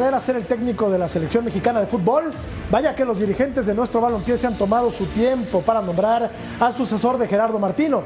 Herrera ser el técnico de la selección mexicana de fútbol. Vaya que los dirigentes de nuestro balompié se han tomado su tiempo para nombrar al sucesor de Gerardo Martino.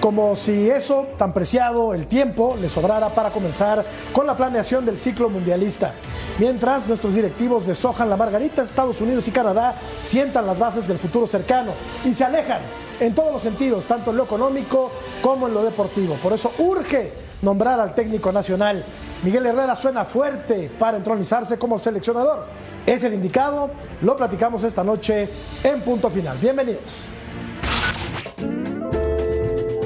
Como si eso, tan preciado, el tiempo, le sobrara para comenzar con la planeación del ciclo mundialista. Mientras nuestros directivos deshojan la margarita, Estados Unidos y Canadá sientan las bases del futuro cercano y se alejan en todos los sentidos, tanto en lo económico como en lo deportivo. Por eso urge nombrar al técnico nacional. Miguel Herrera suena fuerte para entronizarse como seleccionador. Es el indicado, lo platicamos esta noche en punto final. Bienvenidos.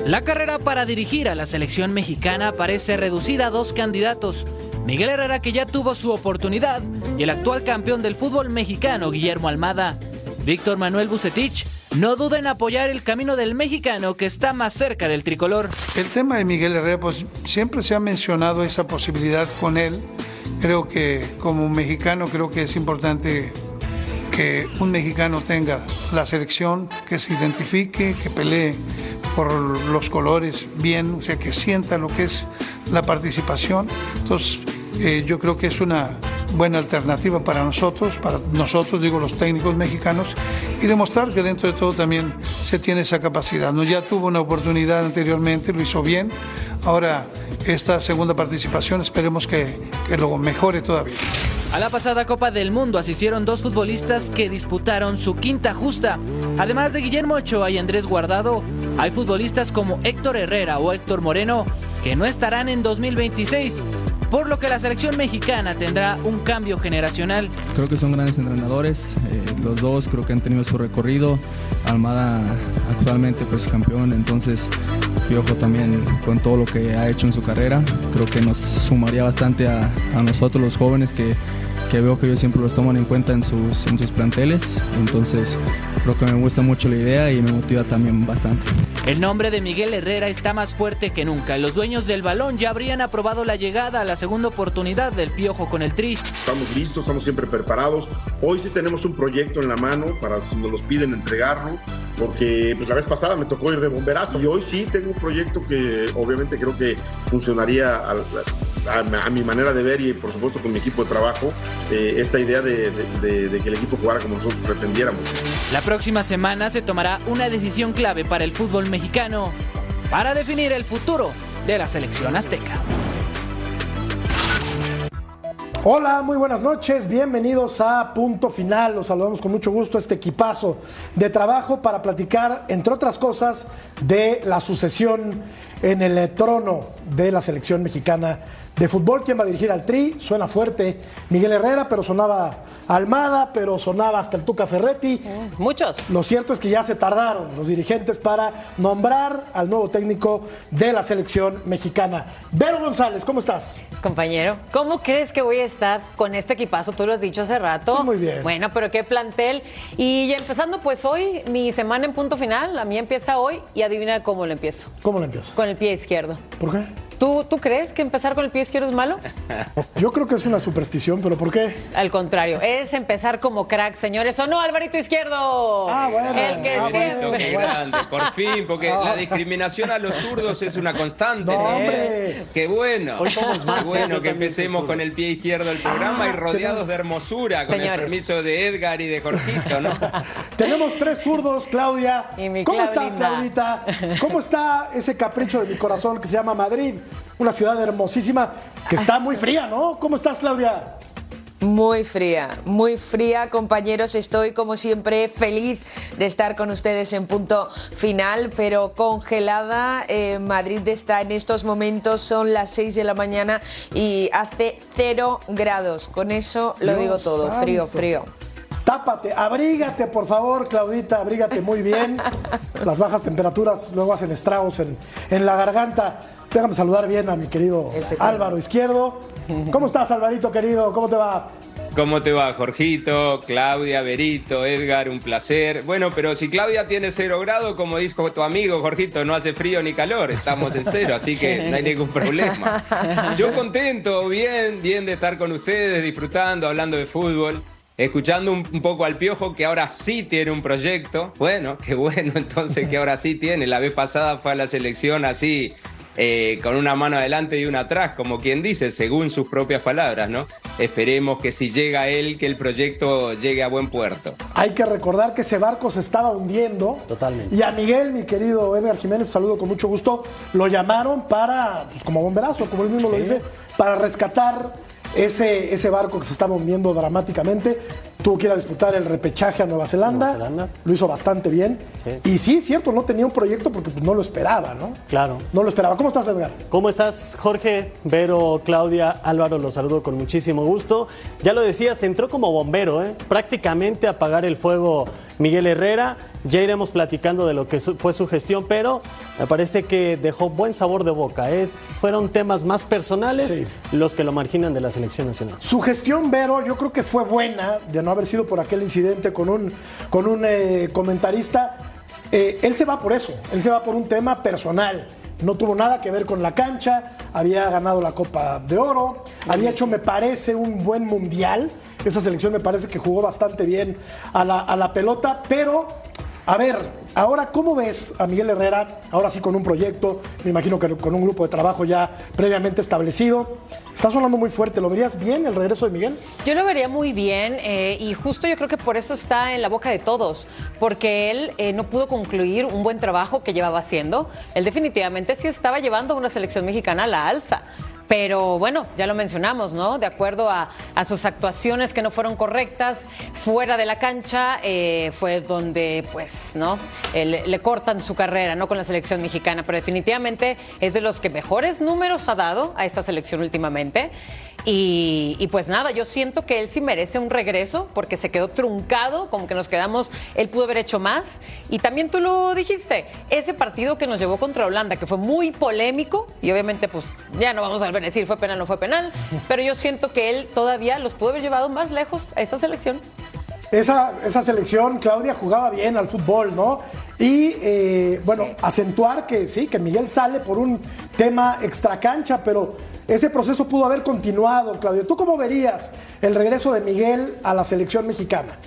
La carrera para dirigir a la selección mexicana parece reducida a dos candidatos. Miguel Herrera que ya tuvo su oportunidad y el actual campeón del fútbol mexicano Guillermo Almada. Víctor Manuel Bucetich no duda en apoyar el camino del mexicano que está más cerca del tricolor. El tema de Miguel Herrera, pues siempre se ha mencionado esa posibilidad con él. Creo que como mexicano creo que es importante que un mexicano tenga la selección, que se identifique, que pelee por los colores bien, o sea, que sienta lo que es la participación. Entonces, eh, yo creo que es una buena alternativa para nosotros, para nosotros, digo, los técnicos mexicanos, y demostrar que dentro de todo también se tiene esa capacidad. ¿no? Ya tuvo una oportunidad anteriormente, lo hizo bien, ahora esta segunda participación esperemos que, que lo mejore todavía. A la pasada Copa del Mundo asistieron dos futbolistas que disputaron su quinta justa. Además de Guillermo Ochoa y Andrés Guardado, hay futbolistas como Héctor Herrera o Héctor Moreno que no estarán en 2026 por lo que la selección mexicana tendrá un cambio generacional. Creo que son grandes entrenadores, eh, los dos creo que han tenido su recorrido. Almada actualmente pues campeón, entonces Piojo también con todo lo que ha hecho en su carrera, creo que nos sumaría bastante a, nosotros los jóvenes que que veo que ellos siempre los toman en cuenta en sus, en sus planteles. Entonces creo que me gusta mucho la idea y me motiva también bastante. El nombre de Miguel Herrera está más fuerte que nunca. Los dueños del balón ya habrían aprobado la llegada a la segunda oportunidad del Piojo con el Tri. Estamos listos, estamos siempre preparados. Hoy sí tenemos un proyecto en la mano para si nos los piden entregarlo, porque pues, la vez pasada me tocó ir de bomberazo y hoy sí tengo un proyecto que obviamente creo que funcionaría a, mi manera de ver y por supuesto con mi equipo de trabajo eh, esta idea de, de, de, que el equipo jugara como nosotros pretendiéramos. La próxima semana se tomará una decisión clave para el fútbol mexicano para definir el futuro de la selección azteca. Hola, muy buenas noches, bienvenidos a Punto Final. Los saludamos con mucho gusto a este equipazo de trabajo para platicar, entre otras cosas, de la sucesión en el trono de la selección mexicana de fútbol. ¿Quién va a dirigir al Tri? Suena fuerte Miguel Herrera, pero sonaba Almada, pero sonaba hasta el Tuca Ferretti. Muchos. Lo cierto es que ya se tardaron los dirigentes para nombrar al nuevo técnico de la selección mexicana. Vero González, ¿cómo estás? Compañero, ¿cómo crees que voy a estar con este equipazo? Tú lo has dicho hace rato. Muy bien. Bueno, pero qué plantel. Y empezando pues hoy, mi semana en punto final, la mía empieza hoy y adivina cómo lo empiezo. ¿Cómo lo empiezas? Con el pie izquierdo. ¿Por qué? ¿Tú, ¿Tú crees que empezar con el pie izquierdo es malo? Yo creo que es una superstición, pero ¿por qué? Al contrario, es empezar como crack, señores. ¿O no, Alvarito Izquierdo? Ah, bueno. El que Ah, siempre. bueno. Qué grande, por fin, porque la discriminación a los zurdos es una constante. No, hombre. Qué bueno. Hoy somos más, Qué bueno que empecemos con el pie izquierdo del programa y rodeados tenemos- de hermosura, con Señores. el permiso de Edgar y de Jorgito, ¿no? Tenemos tres zurdos, Claudia. Y mi ¿Cómo Claudita. estás, Claudita? ¿Cómo está ese capricho de mi corazón que se llama Madrid? Una ciudad hermosísima que está muy fría, ¿no? ¿Cómo estás, Claudia? Muy fría, muy fría, compañeros. Estoy, como siempre, feliz de estar con ustedes en punto final, pero congelada. Eh, Madrid está en estos momentos, son las 6 de la mañana y hace cero grados. Con eso lo Dios digo todo, santo. frío, frío. Tápate, abrígate, por favor, Claudita, abrígate muy bien. Las bajas temperaturas luego hacen estragos en, en la garganta. Déjame saludar bien a mi querido. Álvaro Izquierdo. ¿Cómo estás, Alvarito, querido? ¿Cómo te va? ¿Cómo te va, Jorgito, Claudia, Berito, Edgar? Un placer. Bueno, pero si Claudia tiene cero grado, como dijo tu amigo, Jorgito, no hace frío ni calor, estamos en cero, así que no hay ningún problema. Yo contento, bien, bien de estar con ustedes, disfrutando, hablando de fútbol. Escuchando un, un poco al Piojo que ahora sí tiene un proyecto. Bueno, qué bueno entonces que ahora sí tiene. La vez pasada fue a la selección así eh, con una mano adelante y una atrás, como quien dice, según sus propias palabras, ¿no? Esperemos que si llega él, que el proyecto llegue a buen puerto. Hay que recordar que ese barco se estaba hundiendo. Totalmente. Y a Miguel, mi querido Edgar Jiménez, saludo con mucho gusto, lo llamaron para, pues como bomberazo, como él mismo lo dice, para rescatar ese, ese barco que se estaba hundiendo dramáticamente. Tuvo que ir a disputar el repechaje a Nueva Zelanda. Nueva Zelanda. Lo hizo bastante bien. Sí. Y sí, cierto, no tenía un proyecto porque pues, no lo esperaba, ¿no? Claro. No lo esperaba. ¿Cómo estás, Edgar? ¿Cómo estás, Jorge? Vero, Claudia, Álvaro, los saludo con muchísimo gusto. Ya lo decías, entró como bombero, ¿eh? prácticamente a apagar el fuego Miguel Herrera. Ya iremos platicando de lo que fue su gestión, pero me parece que dejó buen sabor de boca. ¿eh? Fueron temas más personales Sí. los que lo marginan de la selección nacional. Su gestión, Vero, yo creo que fue buena, de no haber sido por aquel incidente con un, con un eh, comentarista. Eh, él se va por eso, él se va por un tema personal. No tuvo nada que ver con la cancha, había ganado la Copa de Oro, había hecho, me parece, un buen mundial. Esa selección me parece que jugó bastante bien a la, a la pelota, pero a ver, ahora, ¿cómo ves a Miguel Herrera? Ahora sí con un proyecto, me imagino que con un grupo de trabajo ya previamente establecido. Está sonando muy fuerte, ¿lo verías bien el regreso de Miguel? Yo lo vería muy bien eh, y justo yo creo que por eso está en la boca de todos, porque él eh, no pudo concluir un buen trabajo que llevaba haciendo. Él definitivamente sí estaba llevando una selección mexicana a la alza. Pero bueno, ya lo mencionamos, ¿no? De acuerdo a, a sus actuaciones que no fueron correctas, fuera de la cancha eh, fue donde, pues, ¿no? Eh, le, le cortan su carrera, ¿no? Con la selección mexicana. Pero definitivamente es de los que mejores números ha dado a esta selección últimamente. Y, y pues nada, yo siento que él sí merece un regreso porque se quedó truncado, como que nos quedamos, él pudo haber hecho más. Y también tú lo dijiste, ese partido que nos llevó contra Holanda, que fue muy polémico, y obviamente pues ya no vamos a decir fue penal o no fue penal, pero yo siento que él todavía los pudo haber llevado más lejos a esta selección. Esa, esa selección, Claudia, jugaba bien al fútbol, ¿no? Y eh, bueno, Sí. acentuar que sí, que Miguel sale por un tema extracancha, pero ese proceso pudo haber continuado, Claudia. ¿Tú cómo verías el regreso de Miguel a la selección mexicana?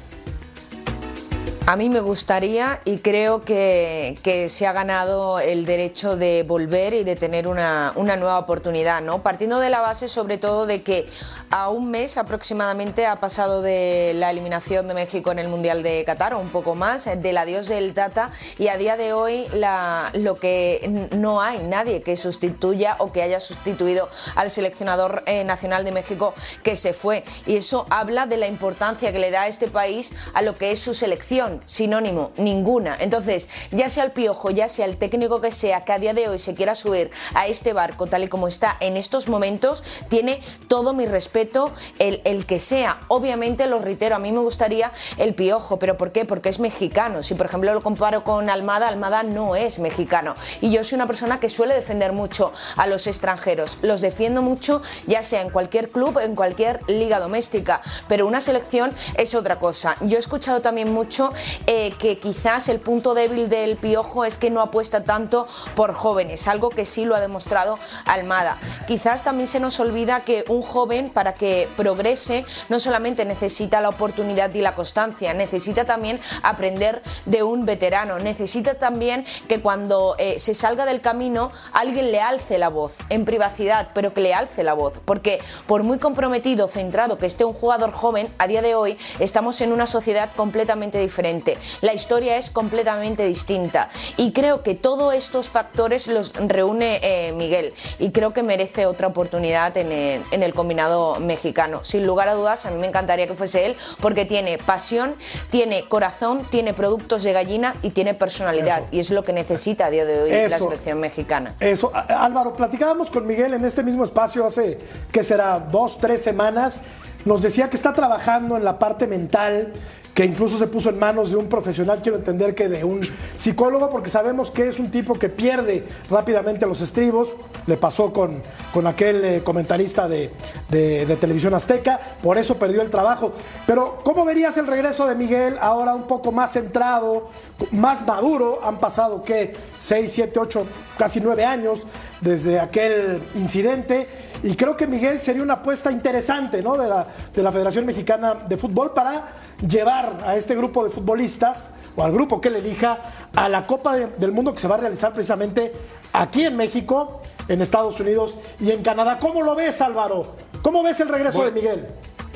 A mí me gustaría y creo que, se ha ganado el derecho de volver y de tener una, una nueva oportunidad, ¿no? Partiendo de la base sobre todo de que a un mes aproximadamente ha pasado de la eliminación de México en el Mundial de Qatar, o un poco más, del adiós del Tata y a día de hoy la, lo que no hay nadie que sustituya o que haya sustituido al seleccionador eh, nacional de México que se fue. Y eso habla de la importancia que le da a este país a lo que es su selección. Sinónimo, ninguna. Entonces, ya sea el piojo, ya sea el técnico que sea, que a día de hoy se quiera subir a este barco tal y como está en estos momentos, tiene todo mi respeto el, el que sea. Obviamente, lo reitero, a mí me gustaría el piojo, pero ¿por qué? Porque es mexicano. Si por ejemplo lo comparo con Almada, Almada no es mexicano. Y yo soy una persona que suele defender mucho a los extranjeros. Los defiendo mucho, ya sea en cualquier club, en cualquier liga doméstica. Pero una selección es otra cosa. Yo he escuchado también mucho eh, que quizás el punto débil del piojo es que no apuesta tanto por jóvenes, algo que sí lo ha demostrado Almada. Quizás también se nos olvida que un joven para que progrese no solamente necesita la oportunidad y la constancia, necesita también aprender de un veterano, necesita también que cuando eh, se salga del camino alguien le alce la voz, en privacidad, pero que le alce la voz, porque por muy comprometido, centrado que esté un jugador joven, a día de hoy estamos en una sociedad completamente diferente, la historia es completamente distinta y creo que todos estos factores los reúne eh, Miguel y creo que merece otra oportunidad en el, en el combinado mexicano. Sin lugar a dudas, a mí me encantaría que fuese él porque tiene pasión, tiene corazón, tiene productos de gallina y tiene personalidad Eso. y es lo que necesita a día de hoy la selección mexicana. Eso, Álvaro, platicábamos con Miguel en este mismo espacio hace, ¿qué será? Dos, tres semanas. Nos decía que está trabajando en la parte mental, que incluso se puso en manos de un profesional, quiero entender que de un psicólogo, porque sabemos que es un tipo que pierde rápidamente los estribos. Le pasó con, con aquel eh, comentarista de, de- televisión azteca, por eso perdió el trabajo. Pero, ¿cómo verías el regreso de Miguel ahora un poco más centrado, más maduro? Han pasado, ¿qué? Seis, siete, ocho, casi nueve años desde aquel incidente. Y creo que Miguel sería una apuesta interesante ¿no? de, la, de la Federación Mexicana de Fútbol para llevar llevar a este grupo de futbolistas o al grupo que él elija a la Copa de- del Mundo que se va a realizar precisamente aquí en México, en Estados Unidos y en Canadá. ¿Cómo lo ves, Álvaro? ¿Cómo ves el regreso Bueno. de Miguel?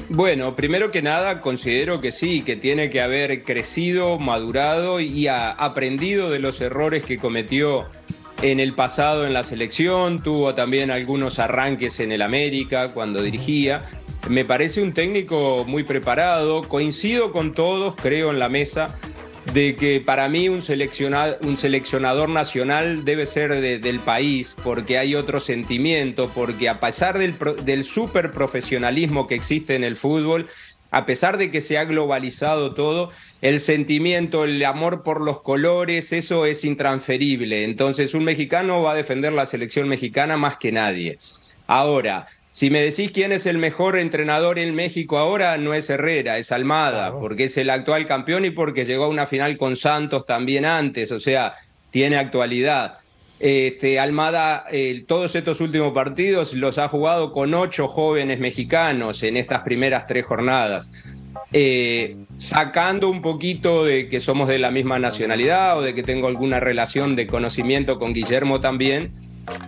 Bueno, primero que nada, considero que sí, que tiene que haber crecido, madurado y aprendido de los errores que cometió en el pasado en la selección. Tuvo también algunos arranques en el América cuando dirigía. Me parece un técnico muy preparado. Coincido con todos, creo, en la mesa de que para mí un, selecciona- un seleccionador nacional debe ser de- del país, porque hay otro sentimiento, porque a pesar del, del super profesionalismo que existe en el fútbol, a pesar de que se ha globalizado todo, el sentimiento, el amor por los colores, eso es intransferible. Entonces un mexicano va a defender la selección mexicana más que nadie. Ahora, si me decís quién es el mejor entrenador en México ahora, no es Herrera, es Almada, porque es el actual campeón y porque llegó a una final con Santos también antes, o sea, tiene actualidad. Este, Almada, eh, todos estos últimos partidos los ha jugado con ocho jóvenes mexicanos en estas primeras tres jornadas. Eh, sacando un poquito de que somos de la misma nacionalidad o de que tengo alguna relación de conocimiento con Guillermo también,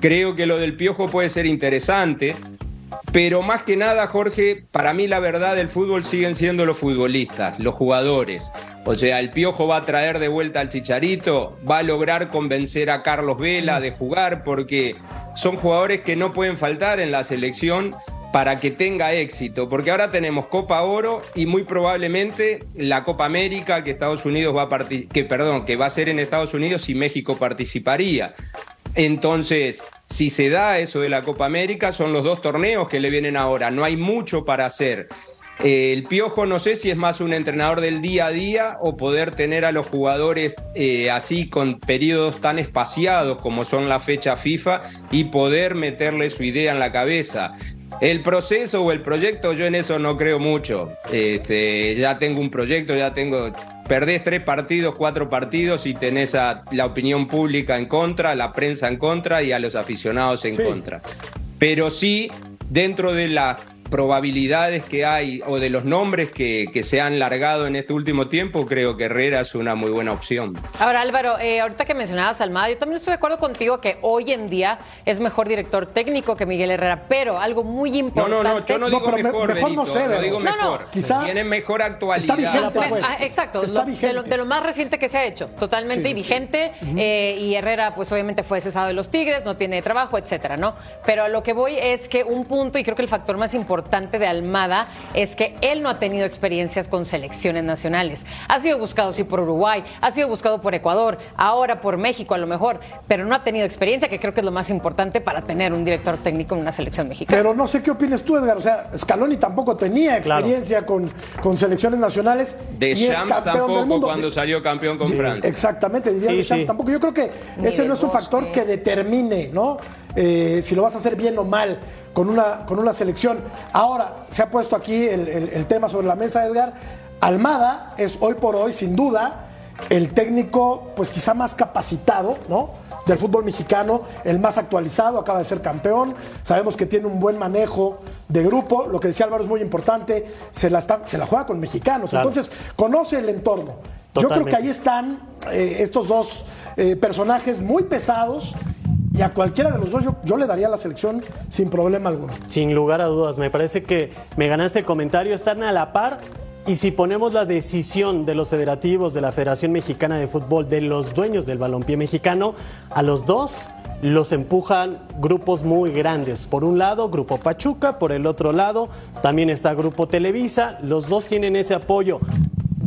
creo que lo del Piojo puede ser interesante, pero más que nada, Jorge, para mí la verdad del fútbol siguen siendo los futbolistas, los jugadores. O sea, el Piojo va a traer de vuelta al Chicharito, va a lograr convencer a Carlos Vela de jugar, porque son jugadores que no pueden faltar en la selección para que tenga éxito, porque ahora tenemos Copa Oro y muy probablemente la Copa América que Estados Unidos va a que perdón, que va a ser en Estados Unidos y México participaría. Entonces, si se da eso de la Copa América, son los dos torneos que le vienen ahora, no hay mucho para hacer. Eh, el Piojo no sé si es más un entrenador del día a día o poder tener a los jugadores eh, así con periodos tan espaciados como son la fecha FIFA y poder meterle su idea en la cabeza. El proceso o el proyecto, yo en eso no creo mucho. Este, ya tengo un proyecto, ya tengo. Perdés tres partidos, cuatro partidos y tenés a la opinión pública en contra, la prensa en contra y a los aficionados en Sí. contra. Pero sí, dentro de las probabilidades que hay o de los nombres que, que se han largado en este último tiempo, creo que Herrera es una muy buena opción. Ahora, Álvaro, eh, ahorita que mencionabas a Almada, yo también estoy de acuerdo contigo que hoy en día es mejor director técnico que Miguel Herrera, pero algo muy No, importante. no, no, yo no, No, digo me- mejor, no sé, no digo No, no, mejor. quizá Tiene mejor actualidad. está vigente, pues. ah, exacto, Está lo- de, vigente. lo, de lo más reciente que se ha hecho, totalmente Sí, y sí, vigente. eh, y Herrera, pues obviamente fue cesado de los Tigres, no tiene trabajo, etcétera, ¿no? Pero a lo que voy es que un punto, y creo que el factor más importante de Almada es que él no ha tenido experiencias con selecciones nacionales. Ha sido buscado, sí, por Uruguay, ha sido buscado por Ecuador, ahora por México a lo mejor, pero no ha tenido experiencia, que creo que es lo más importante para tener un director técnico en una selección mexicana. Pero no sé qué opinas tú, Edgar. O sea, Scaloni tampoco tenía Claro. experiencia con, con selecciones nacionales. De y es campeón del tampoco mundo. cuando salió campeón con Sí, Francia. Exactamente, diría Sí, sí. tampoco. Yo creo que Ni ese del no es un factor que determine, ¿no? Eh, si lo vas a hacer bien o mal con una, con una selección. Ahora, se ha puesto aquí el, el- el tema sobre la mesa, Edgar. Almada es hoy por hoy, sin duda, el técnico, pues quizá más capacitado, ¿no? Del fútbol mexicano, el más actualizado, acaba de ser campeón. Sabemos que tiene un buen manejo de grupo. Lo que decía Álvaro es muy importante, se la, está- se la juega con mexicanos. Claro. Entonces, conoce el entorno. Yo creo que ahí están eh, estos dos eh, personajes muy pesados y a cualquiera de los dos yo, le daría la selección sin problema alguno. Sin lugar a dudas, me parece que me ganaste el comentario, están a la par. Y si ponemos la decisión de los federativos, de la Federación Mexicana de Fútbol, de los dueños del balompié mexicano, a los dos los empujan grupos muy grandes. Por un lado, Grupo Pachuca, por el otro lado, también está Grupo Televisa. Los dos tienen ese apoyo.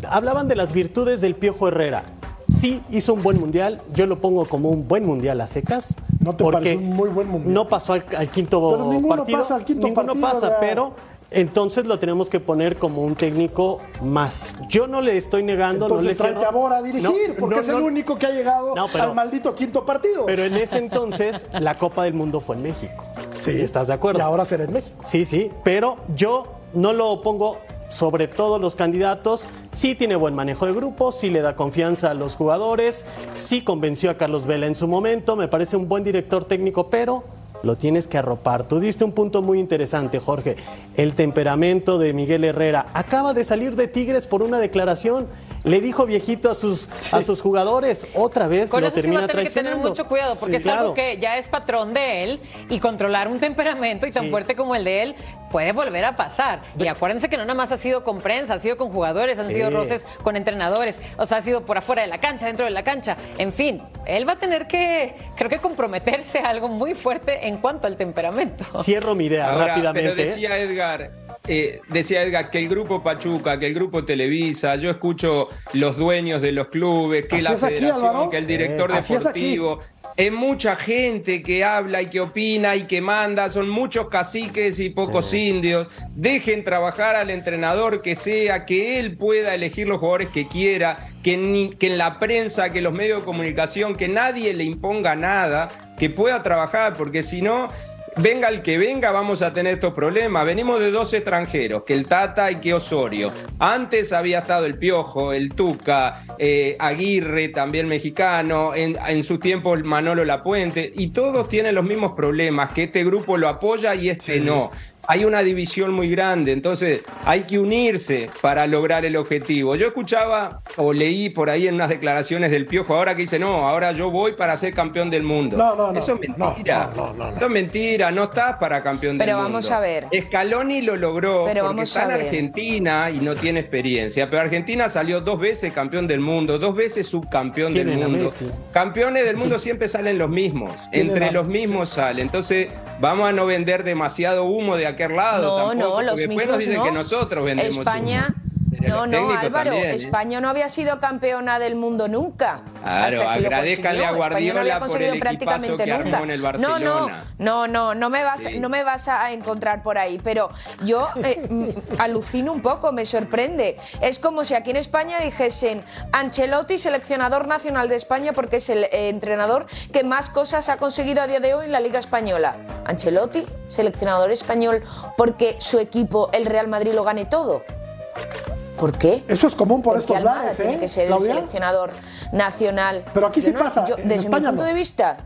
Hablaban de las virtudes del Piojo Herrera. Sí, hizo un buen mundial. Yo lo pongo como un buen mundial a secas. ¿No te porque un muy buen mundial? No pasó al, al quinto Pero ninguno partido. pasa al quinto Ninguno partido, pasa, ya. pero entonces lo tenemos que poner como un técnico más. Yo no le estoy negando, no le Entonces tráete a Bora a dirigir, No, porque no, es el único que ha llegado pero- al maldito quinto partido. Pero en ese entonces la Copa del Mundo fue en México. sí, ¿Estás de acuerdo? Y ahora será en México. Sí, sí, pero yo no lo pongo sobre todos los candidatos. Sí tiene buen manejo de grupo, sí le da confianza a los jugadores, sí convenció a Carlos Vela en su momento, me parece un buen director técnico, pero lo tienes que arropar. Tú diste un punto muy interesante, Jorge. El temperamento de Miguel Herrera. Acaba de salir de Tigres por una declaración. Le dijo viejito a sus, a sus jugadores, otra vez Con lo eso sí termina va a tener que tener traicionando. mucho cuidado, porque Sí, es algo que ya es patrón de él y controlar un temperamento y tan Sí. fuerte como el de él puede volver a pasar. Y acuérdense que no nada más ha sido con prensa, ha sido con jugadores, han Sí. sido roces con entrenadores, o sea, ha sido por afuera de la cancha, dentro de la cancha. En fin, él va a tener que, creo que comprometerse a algo muy fuerte en cuanto al temperamento. Cierro mi idea Ahora, rápidamente. Pero decía Edgar, eh, decía Edgar que el grupo Pachuca, que el grupo Televisa, yo escucho los dueños de los clubes, que Así la aquí, federación, que el director es deportivo. Es mucha gente que habla y que opina y que manda, son muchos caciques y pocos indios. Dejen trabajar al entrenador que sea, que él pueda elegir los jugadores que quiera, que, ni- que en la prensa, que los medios de comunicación, que nadie le imponga nada, que pueda trabajar, porque si no, Venga el que venga, vamos a tener estos problemas. Venimos de dos extranjeros, que el Tata y que Osorio. Antes había estado el Piojo, el Tuca, eh, Aguirre, también mexicano, en, en su tiempo el Manolo Lapuente, y todos tienen los mismos problemas, que este grupo lo apoya y este no. Hay una división muy grande, entonces hay que unirse para lograr el objetivo. Yo escuchaba o leí por ahí en unas declaraciones del Piojo ahora que dice, no, ahora yo voy para ser campeón del mundo. No, no, no, Eso es no, mentira. no, no, no, no. Eso es mentira, no estás para campeón del Pero mundo. vamos a ver. Scaloni lo logró Pero porque vamos está a en ver. Argentina y no tiene experiencia. Pero Argentina salió dos veces campeón del mundo, dos veces subcampeón del mundo. Campeones del mundo siempre salen los mismos. Entre los mismos salen. Entonces, vamos a no vender demasiado humo de aquel lado. No, tampoco, no, los mismos dicen no. que nosotros vendemos España. humo. No, no, Álvaro, también, ¿eh? España no había sido campeona del mundo nunca. Claro, consiguió. a Guardiola España no había por conseguido el prácticamente que nunca. armó en el no, no, no, no, no me vas, Sí. no me vas a encontrar por ahí. Pero yo eh, mm, alucino un poco, me sorprende. Es como si aquí en España dijesen Ancelotti, seleccionador nacional de España, porque es el eh, entrenador que más cosas ha conseguido a día de hoy en la Liga Española. Ancelotti, seleccionador español, porque su equipo, el Real Madrid, lo gane todo. ¿Por qué? Eso es común por Porque estos Almada lares, tiene ¿eh? que ser Claudia? el seleccionador nacional. Pero aquí sí no- pasa, yo, desde España mi punto no. de vista.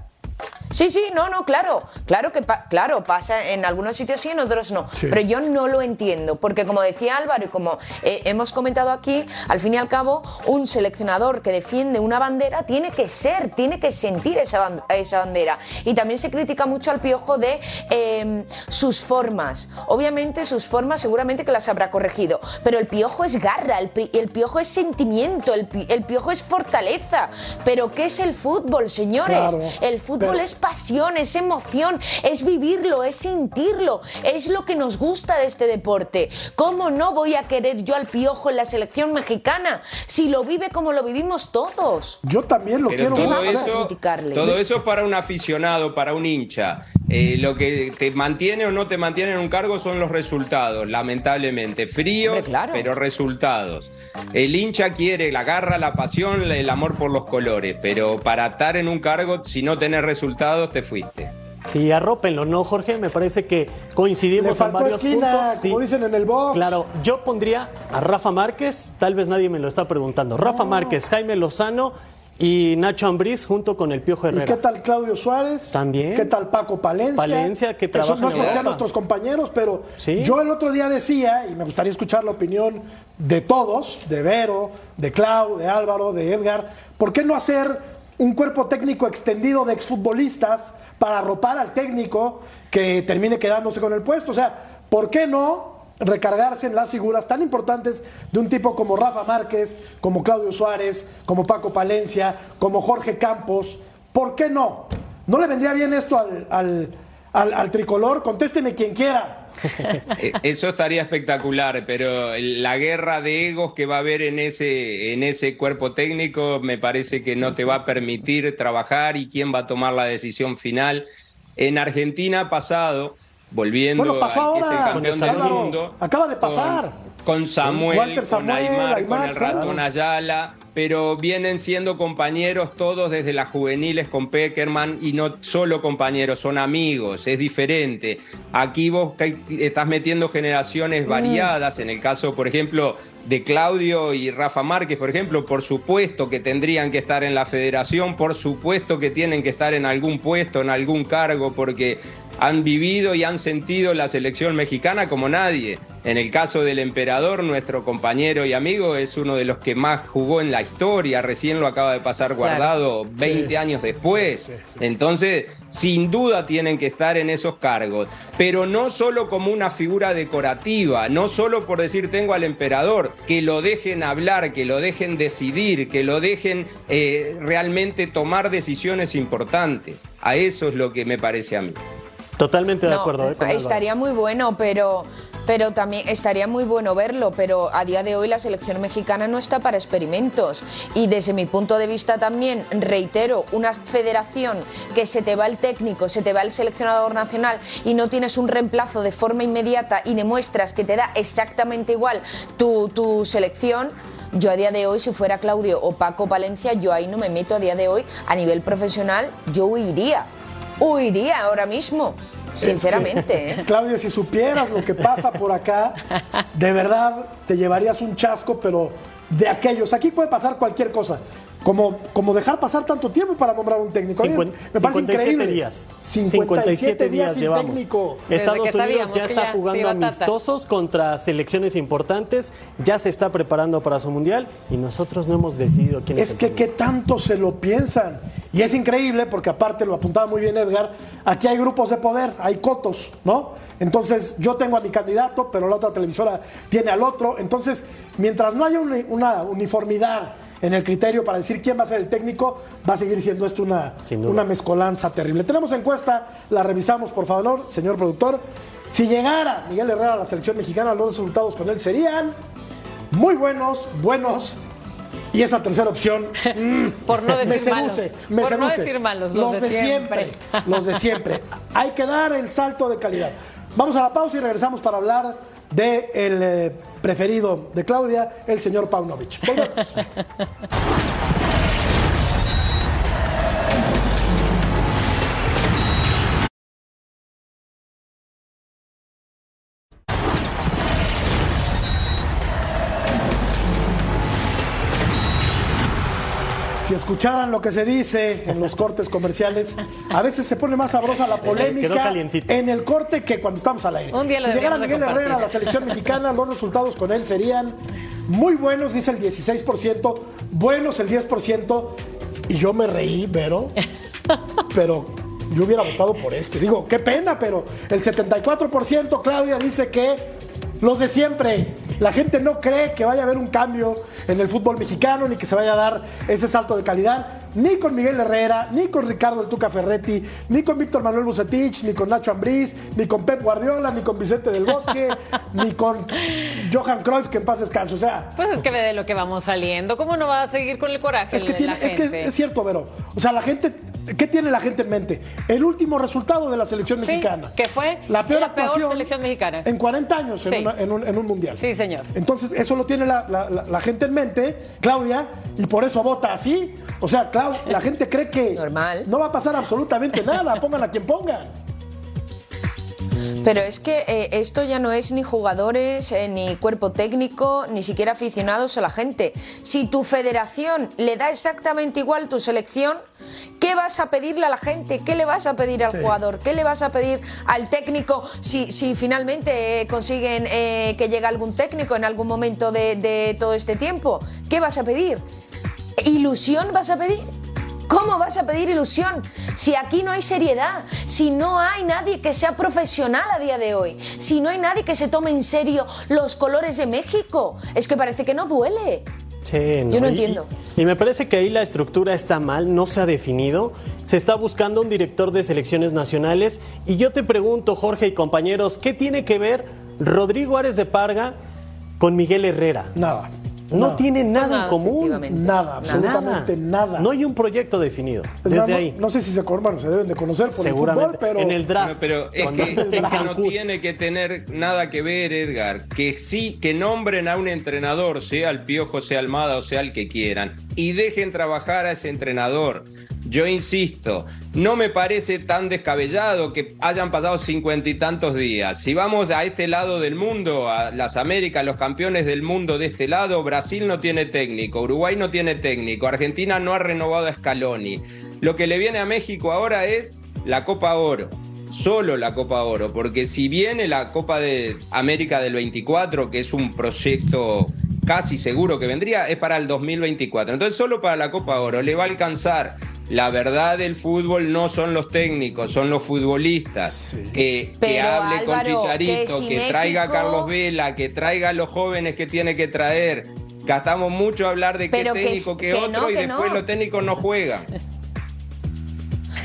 Sí, sí, no, no, claro, claro que pa- claro pasa en algunos sitios sí, en otros no. Sí. Pero yo no lo entiendo, porque como decía Álvaro y como eh, hemos comentado aquí, al fin y al cabo, un seleccionador que defiende una bandera tiene que ser, tiene que sentir esa, esa bandera. Y también se critica mucho al piojo de eh, sus formas. Obviamente sus formas seguramente que las habrá corregido, pero el piojo es garra, el, pi- el piojo es sentimiento, el, pi- el piojo es fortaleza. Pero ¿qué es el fútbol, señores? Claro, el fútbol pero- es pasión, es emoción, es vivirlo, es sentirlo, es lo que nos gusta de este deporte. ¿Cómo no voy a querer yo al piojo en la selección mexicana si lo vive como lo vivimos todos? Yo también lo Pero quiero todo vamos a eso, criticarle? todo eso para un aficionado, para un hincha. Eh, lo que te mantiene o no te mantiene en un cargo son los resultados, lamentablemente. Frío, Hombre, claro. pero resultados. El hincha quiere la garra, la pasión, el amor por los colores, pero para estar en un cargo, si no tenés resultados, te fuiste. Sí, arrópenlo, ¿no, Jorge? Me parece que coincidimos Le faltó en varios esquina, puntos. como dicen en el box. Claro, yo pondría a Rafa Márquez, tal vez nadie me lo está preguntando. Rafa Márquez, Jaime Lozano y Nacho Ambriz junto con el Piojo ¿Y Herrera. qué tal Claudio Suárez? También. ¿Qué tal Paco Palencia? Palencia, que Eso trabaja no es nuestros compañeros, pero Sí. yo el otro día decía, y me gustaría escuchar la opinión de todos, de Vero, de Clau, de Álvaro, de Edgar, ¿por qué no hacer un cuerpo técnico extendido de exfutbolistas para arropar al técnico que termine quedándose con el puesto? O sea, ¿por qué no recargarse en las figuras tan importantes de un tipo como Rafa Márquez, como Claudio Suárez, como Paco Palencia, como Jorge Campos? ¿Por qué no? ¿No le vendría bien esto al, al- al- al tricolor? Contésteme quien quiera. Eh, Eso estaría espectacular, pero la guerra de egos que va a haber en ese, en ese cuerpo técnico me parece que no te va a permitir trabajar y quién va a tomar la decisión final. En Argentina ha pasado, volviendo Bueno, pasó al que es el ahora, campeón del Álvaro. mundo. Acaba de pasar. Con, con Samuel, Walter con Samuel, Aymar, Aymar, con el ratón. Ayala. Pero vienen siendo compañeros todos desde las juveniles con Peckerman y no solo compañeros, son amigos, es diferente. Aquí vos estás metiendo generaciones mm. variadas, en el caso, por ejemplo, de Claudio y Rafa Márquez, por ejemplo, por supuesto que tendrían que estar en la federación, por supuesto que tienen que estar en algún puesto, en algún cargo, porque han vivido y han sentido la selección mexicana como nadie. En el caso del emperador, nuestro compañero y amigo es uno de los que más jugó en la historia, recién lo acaba de pasar guardado 20 años después. Entonces, sin duda tienen que estar en esos cargos, pero no solo como una figura decorativa, no solo por decir tengo al emperador, que lo dejen hablar, que lo dejen decidir, que lo dejen eh, realmente tomar decisiones importantes. A eso es lo que me parece a mí. Totalmente de acuerdo. ¿eh? estaría muy bueno, pero, pero también estaría muy bueno verlo, pero a día de hoy la selección mexicana no está para experimentos. Y desde mi punto de vista también, reitero, una federación que se te va el técnico, se te va el seleccionador nacional y no tienes un reemplazo de forma inmediata y demuestras que te da exactamente igual tu, tu selección. Yo a día de hoy, si fuera Claudio o Paco Palencia, yo ahí no me meto a día de hoy a nivel profesional, yo huiría huiría ahora mismo. Sinceramente. ¿eh? Claudia, si supieras lo que pasa por acá, de verdad te llevarías un chasco, pero de aquellos. Aquí puede pasar cualquier cosa como, como dejar pasar tanto tiempo para nombrar un técnico. me parece increíble. Días. 57, días, sin llevamos. técnico. Estados Unidos ya está jugando amistosos contra selecciones importantes, ya se está preparando para su mundial y nosotros no hemos decidido quién es. Es que qué tanto se lo piensan. Y es increíble porque aparte lo apuntaba muy bien Edgar, aquí hay grupos de poder, hay cotos, ¿no? Entonces yo tengo a mi candidato, pero la otra televisora tiene al otro. Entonces, mientras no haya una uniformidad en el criterio para decir quién va a ser el técnico, va a seguir siendo esto una, una mezcolanza terrible. Tenemos encuesta, la revisamos por favor, señor productor. Si llegara Miguel Herrera a la selección mexicana, los resultados con él serían muy buenos, buenos. Y esa tercera opción, mm, por no decir malos, me por no decir malos, los, de, siempre. los de siempre. Hay que dar el salto de calidad. Vamos a la pausa y regresamos para hablar de el eh, preferido de Claudia, el señor Paunovic. Volvemos. Si escucharan lo que se dice en los cortes comerciales, a veces se pone más sabrosa la polémica en el corte que cuando estamos al aire. si llegara Miguel Herrera a la selección mexicana, los resultados con él serían muy buenos, dice el 16%, buenos el 10%, y yo me reí, Vero, pero yo hubiera votado por este. Digo, qué pena, pero el 74%, Claudia, dice que los de siempre. La gente no cree que vaya a haber un cambio en el fútbol mexicano ni que se vaya a dar ese salto de calidad, ni con Miguel Herrera, ni con Ricardo El Tuca Ferretti, ni con Víctor Manuel Bucetich, ni con Nacho Ambriz, ni con Pep Guardiola, ni con Vicente del Bosque, ni con Johan Cruyff, que en paz descanse. O sea. Pues es que ve de lo que vamos saliendo. ¿Cómo no va a seguir con el coraje? Es que, tiene, es, que es cierto, Vero. O sea, la gente ¿Qué tiene la gente en mente? El último resultado de la selección mexicana. que fue la peor, la peor selección mexicana. En 40 años en, un, mundial. Sí, señor. Entonces, eso lo tiene la, gente en mente, Claudia, y por eso vota así. O sea, Claudia, la gente cree que Normal. no va a pasar absolutamente nada, pongan a quien pongan. Pero es que eh, esto ya no es ni jugadores, eh, ni cuerpo técnico, ni siquiera aficionados a la gente. Si tu federación le da exactamente igual tu selección, ¿qué vas a pedirle a la gente? ¿Qué le vas a pedir al jugador? ¿Qué le vas a pedir al técnico si, si finalmente eh, consiguen que llegue algún técnico en algún momento de todo este tiempo? ¿Qué vas a pedir? ¿Ilusión vas a pedir? ¿Cómo vas a pedir ilusión si aquí no hay seriedad? Si no hay nadie que sea profesional a día de hoy? Si no hay nadie que se tome en serio los colores de México? Es que parece que no duele. Yo no entiendo. Y, me parece que ahí la estructura está mal, no se ha definido. Se está buscando un director de selecciones nacionales. Y yo te pregunto, Jorge y compañeros, ¿qué tiene que ver Rodrigo Ares de Parga con Miguel Herrera? Nada. No, No. tienen nada, Nada, en común. Nada, absolutamente nada. No hay un proyecto definido. Es Desde no- ahí. No, sé si se, bueno, se deben de conocer por Seguramente. el fútbol, pero en el draft. No, pero es que, antes de es que no tiene que tener nada que ver, Edgar. Que sí, que nombren a un entrenador, sea el Piojo, sea Almada o sea el que quieran, y dejen trabajar a ese entrenador. Yo insisto, no me parece tan descabellado que hayan pasado cincuenta y tantos días. Si vamos a este lado del mundo, a las Américas, los campeones del mundo de este lado, Brasil no tiene técnico, Uruguay no tiene técnico, Argentina no ha renovado a Scaloni. Lo que le viene a México ahora es la Copa Oro solo la Copa Oro, porque si viene la Copa de América del 24, que es un proyecto casi seguro que vendría, es para el 2024. Entonces solo para la Copa Oro le va a alcanzar. La verdad del fútbol no son los técnicos, son los futbolistas. Que, hable con Chicharito, que traiga a Carlos Vela, que traiga a los jóvenes que tiene que traer. Gastamos mucho a hablar de qué Pero técnico, que, que otro, no, y que después no. los técnicos no juegan.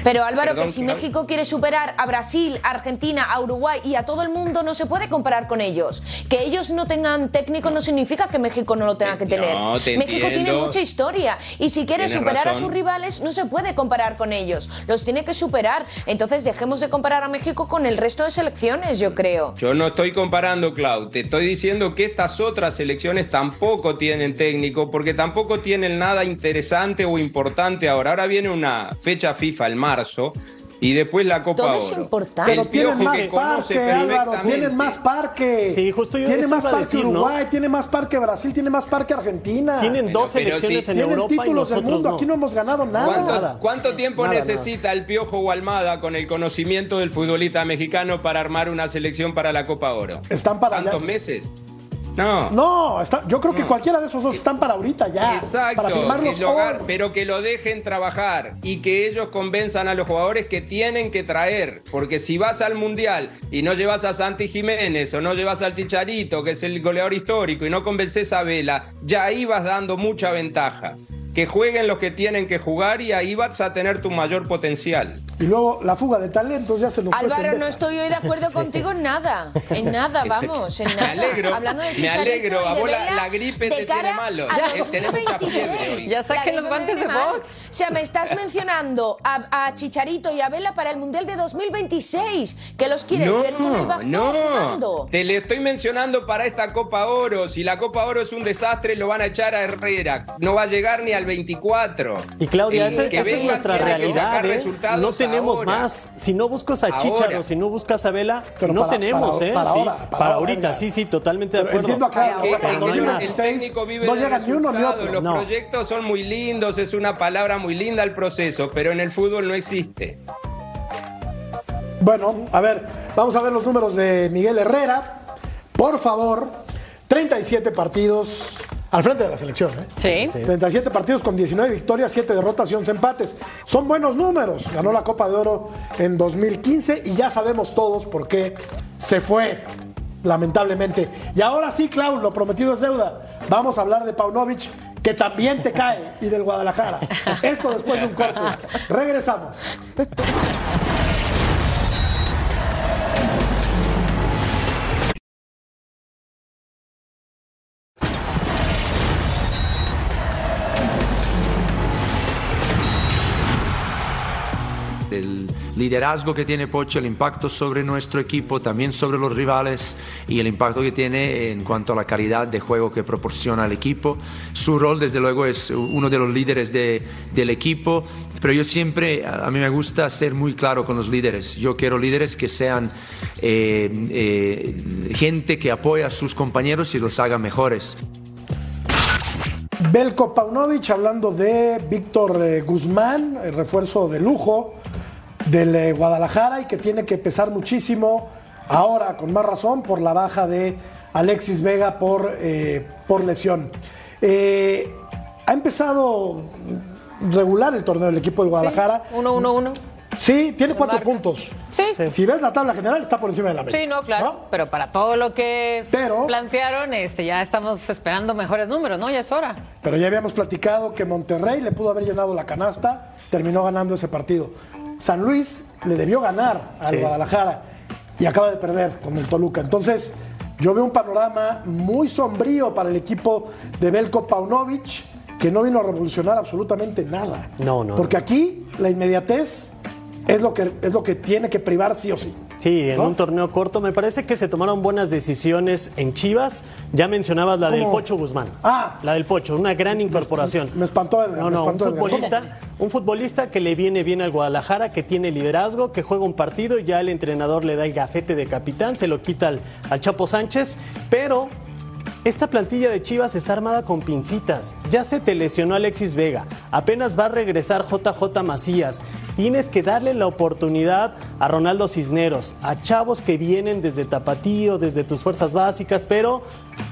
Pero Álvaro, Perdón, que si. México quiere superar a Brasil, a Argentina, a Uruguay y a todo el mundo, no se puede comparar con ellos. Que ellos no tengan técnico no significa que México no lo tenga que No, tener. te México tiene mucha historia y si quiere Tienes superar a sus rivales, no se puede comparar con ellos. Los tiene que superar. Entonces dejemos de comparar a México con el resto de selecciones, yo creo. Yo no estoy comparando, Clau. Te estoy diciendo que estas otras selecciones tampoco tienen técnico, porque tampoco tienen nada interesante o importante ahora. Ahora viene una fecha FIFA el marzo y después la Copa Todo Oro. es importante. El Pero tienen más parque, Álvaro, tienen más parque. Sí, justo yo Tiene más parque decir, ¿no? Uruguay, tiene más parque Brasil, tiene más parque Argentina. Tienen Pero- dos pero selecciones sí. en Tienen Europa y títulos del nosotros mundo, no. aquí no hemos ganado nada. ¿Cuánto, tiempo Nada, necesita el Piojo o Almada con el conocimiento del futbolista mexicano para armar una selección para la Copa Oro? Están para ¿Cuántos meses? No. No, está, yo creo que No. cualquiera de esos dos están para ahorita ya. Exacto, para firmarlos que hoy. pero que lo dejen trabajar y que ellos convenzan a los jugadores que tienen que traer, porque si vas al Mundial y no llevas a Santi Jiménez o no llevas al Chicharito, que es el goleador histórico, y no convences a Vela, ya ahí vas dando mucha ventaja. Que jueguen los que tienen que jugar y ahí vas a tener tu mayor potencial. Y luego la fuga de talentos ya se nos Álvaro, no estoy hoy de acuerdo contigo en nada. En nada, vamos, en Me nada. alegro, Hablando de me Chicharito alegro, y de a vos la- la gripe de te cara tiene malo. a Ya, 2026. tenés mucha fiebre hoy. Ya La saquen los me guantes de box. O sea, me estás mencionando a, a Chicharito y a Vela para el Mundial de 2026. Que los quieres ver con el bastón no, jugando. te le estoy mencionando para esta Copa Oro. Si la Copa Oro es un desastre, lo van a echar a Herrera. No va a llegar ni al 24. Y Claudia, esa, es nuestra realidad, ¿eh? No tenemos ahora. más. Si no buscas a. Chicharo, si no buscas a Vela, Pero no para- tenemos, para- ¿eh? para Sí, ahora, para ahorita, sí, sí, totalmente de acuerdo. entiendo acá, o sea, el, no el más. técnico vive no llega ni uno ni otro. Los No. proyectos son muy lindos, es una palabra muy linda el proceso, pero en el fútbol no existe. Bueno, a ver, vamos a ver los números de Miguel Herrera. Por favor, 37 partidos al frente de la selección. ¿eh? Sí. 37 partidos con 19 victorias, 7 derrotas y 11 empates. Son buenos números. Ganó la Copa de Oro en 2015 y ya sabemos todos por qué se fue, lamentablemente. Y ahora sí, Clau, lo prometido es deuda. Vamos a hablar de Paunovic, que también te cae, y del Guadalajara. Esto después de un corte. Regresamos. Liderazgo que tiene Pocho, el impacto sobre nuestro equipo, también sobre los rivales y el impacto que tiene en cuanto a la calidad de juego que proporciona al equipo. Su rol, desde luego, es uno de los líderes de- del equipo, pero yo siempre, a a mí me gusta ser muy claro con los líderes. Yo quiero líderes que sean eh, eh, gente que apoya a sus compañeros y los haga mejores. Belko Paunovic hablando de Víctor eh, Guzmán, el refuerzo de lujo del eh, Guadalajara y que tiene que pesar muchísimo ahora, con más razón, por la baja de Alexis Vega por, eh, por lesión. Eh, ha empezado regular el torneo del equipo del Guadalajara. 1-1-1. Sí, tiene Se cuatro marca. puntos. Sí. Si ves la tabla general, está por encima de la media. Sí, no, claro. Pero para todo lo que Pero- plantearon, este, ya estamos esperando mejores números, ¿no? Ya es hora. Pero ya habíamos platicado que Monterrey le pudo haber llenado la canasta, terminó ganando ese partido. San Luis le debió ganar al Sí. Guadalajara y acaba de perder con el Toluca. Entonces, yo veo un panorama muy sombrío para el equipo de Belko Paunovic, que no vino a revolucionar absolutamente nada. No, no, Porque aquí la inmediatez es lo que, es lo que tiene que privar sí o sí. Sí, en ¿No? un torneo corto me parece que se tomaron buenas decisiones en Chivas. Ya mencionabas la del. Pocho Guzmán. Ah. La del Pocho, una gran incorporación. Me espantó Edgar, No, no, un futbolista, un futbolista que le viene bien al Guadalajara, que tiene liderazgo, que juega un partido, ya el entrenador le da el gafete de capitán, se lo quita al, al Chapo Sánchez, pero esta plantilla de Chivas está armada con pincitas. Ya se te lesionó Alexis Vega, apenas va a regresar JJ Macías. Tienes que darle la oportunidad a Ronaldo Cisneros, a chavos que vienen desde Tapatío, desde tus fuerzas básicas, pero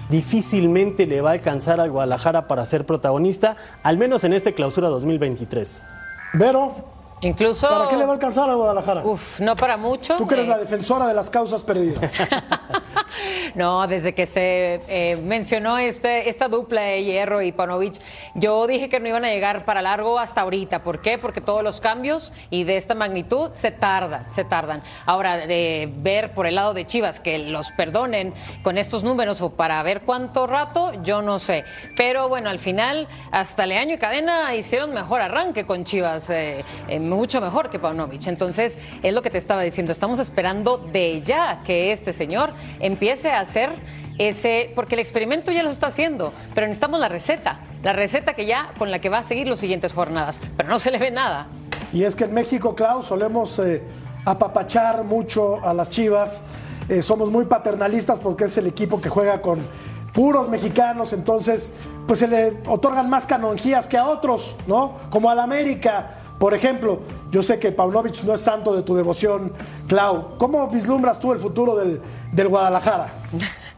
difícilmente le va a alcanzar al Guadalajara para ser protagonista, al menos en este clausura 2023. Vero, Incluso. ¿para qué le va a alcanzar a Guadalajara? Uf, no para mucho. Tú que eres eh, la defensora de las causas perdidas. No, desde que se eh, mencionó este, esta dupla de Hierro y Panovic, yo dije que no iban a llegar para largo hasta ahorita. ¿Por qué? Porque todos los cambios y de esta magnitud se tardan, se tardan. Ahora, de ver por el lado de Chivas que los perdonen con estos números o para ver cuánto rato, yo no sé. Pero bueno, al final, hasta Leaño y Cadena hicieron mejor arranque con Chivas, eh, eh, mucho mejor que Paunovic. Entonces, es lo que te estaba diciendo. Estamos esperando de ya que este señor empiece a hacer ese, porque el experimento ya lo está haciendo, pero necesitamos la receta, la receta que ya con la que va a seguir las siguientes jornadas, pero no se le ve nada. Y es que en México, Klaus, solemos eh, apapachar mucho a las Chivas. Eh, somos muy paternalistas porque es el equipo que juega con puros mexicanos, entonces pues se le otorgan más canonjías que a otros, ¿no? Como al América, por ejemplo. Yo sé que Paunovic no es santo de tu devoción, Clau. ¿Cómo vislumbras tú el futuro del, del Guadalajara?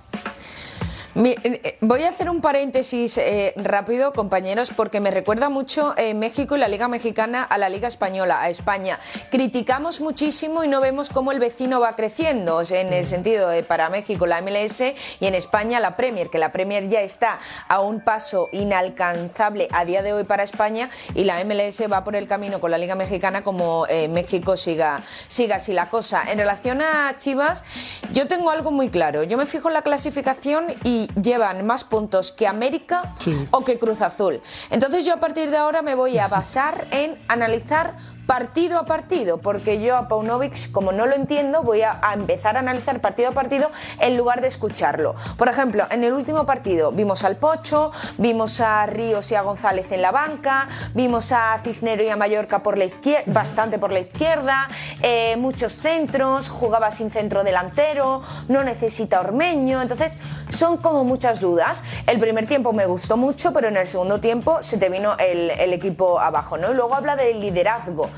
Eh, voy a hacer un paréntesis eh, rápido, compañeros, porque me recuerda mucho eh, México y la Liga Mexicana a la Liga Española, a España. Criticamos muchísimo y no vemos cómo el vecino va creciendo, o sea, en el sentido para México la MLS y en España la Premier, que la Premier ya está a un paso inalcanzable a día de hoy para España y la MLS va por el camino con la Liga Mexicana como México siga, siga así la cosa. En relación a Chivas, yo tengo algo muy claro. Yo me fijo en la clasificación y llevan más puntos que América Sí. o que Cruz Azul. Entonces yo a partir de ahora me voy a basar en analizar partido a partido, porque yo a Paunovic, como no lo entiendo, voy a, empezar a analizar partido a partido en lugar de escucharlo. Por ejemplo, en el último partido vimos al Pocho, vimos a Ríos y a González en la banca, vimos a Cisnero y a Mallorca por la izquierda, bastante por la izquierda, eh, muchos centros, jugaba sin centro delantero, no necesita Ormeño, entonces son como muchas dudas. El primer tiempo me gustó mucho, pero en el segundo tiempo se te vino el, el equipo abajo, ¿no? Y luego habla del liderazgo.